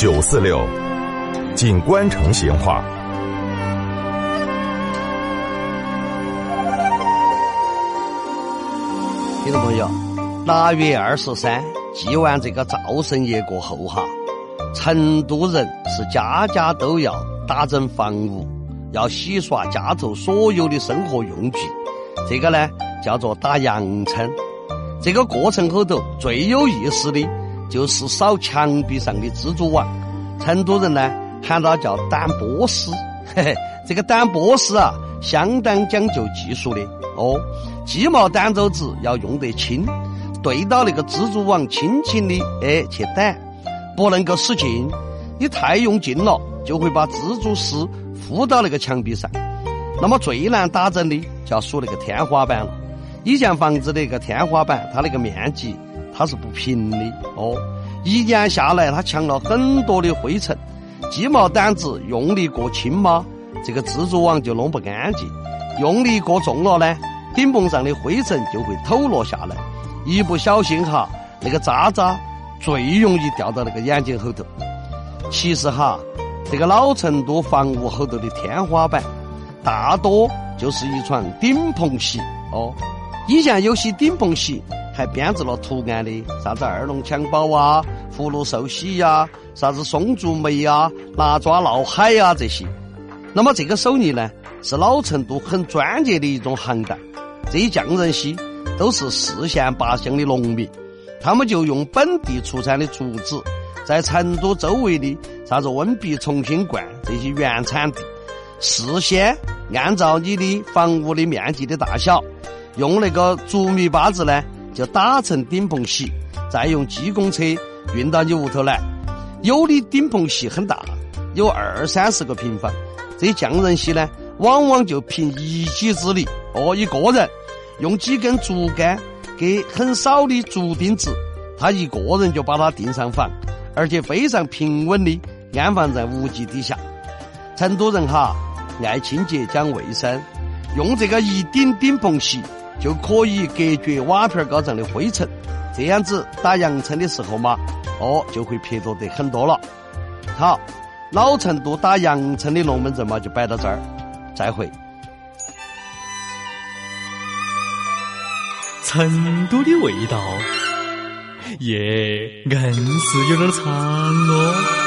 九四六，锦官城闲话。听众朋友，腊月二十三祭完这个灶神爷过后哈，成都人是家家都要打整房屋，要洗刷家头所有的生活用具，这个呢叫做打扬尘。这个过程后头最有意思的，就是扫墙壁上的蜘蛛网。成都人呢喊它叫掸波丝，嘿嘿，这个掸波丝啊，相当讲究技术的哦。鸡毛掸子子要用得轻，对到那个蜘蛛网，轻轻的哎去掸，不能够使劲，你太用劲了，就会把蜘蛛丝附到那个墙壁上。那么最难打整的，就要数那个天花板了。以前房子的那个天花板，它那个面积它是不平的哦。一年下来，它抢了很多的灰尘，鸡毛掸子用力过轻吗？这个蜘蛛网就弄不干净；用力过重了呢，顶棚上的灰尘就会抖落下来，一不小心哈，那个渣渣最容易掉到那个眼睛后头。其实哈，这个老成都房屋后头的天花板，大多就是一床顶棚席哦。以前有些顶棚席。还编制了图案的，啥子二龙抢宝啊、葫芦寿喜呀、啥子松竹梅啊、拿抓闹海啊这些。那么这个手艺呢，是老成都很专业的一种行当。这些匠人些都是四县八乡的农民，他们就用本地出产的竹子，在成都周围的啥子温碧、重庆灌这些原产地，事先按照你的房屋的面积的大小，用那个竹糜把子呢。就打成顶棚席，再用机工车运到你屋头来。有的顶棚席很大，有二三十个平方。这匠人席呢，往往就凭一己之力，哦，一个人用几根竹竿给很少的竹钉子，他一个人就把它钉上房，而且非常平稳的安放在屋脊底下。成都人哈爱清洁讲卫生，用这个一顶顶棚席。就可以隔绝瓦片高上的灰尘，这样子打扬尘的时候嘛，哦，就会撇脱得很多了。好，老成都打扬尘的龙门阵嘛，就摆到这儿，再会。成都的味道，耶，硬是有点长哦。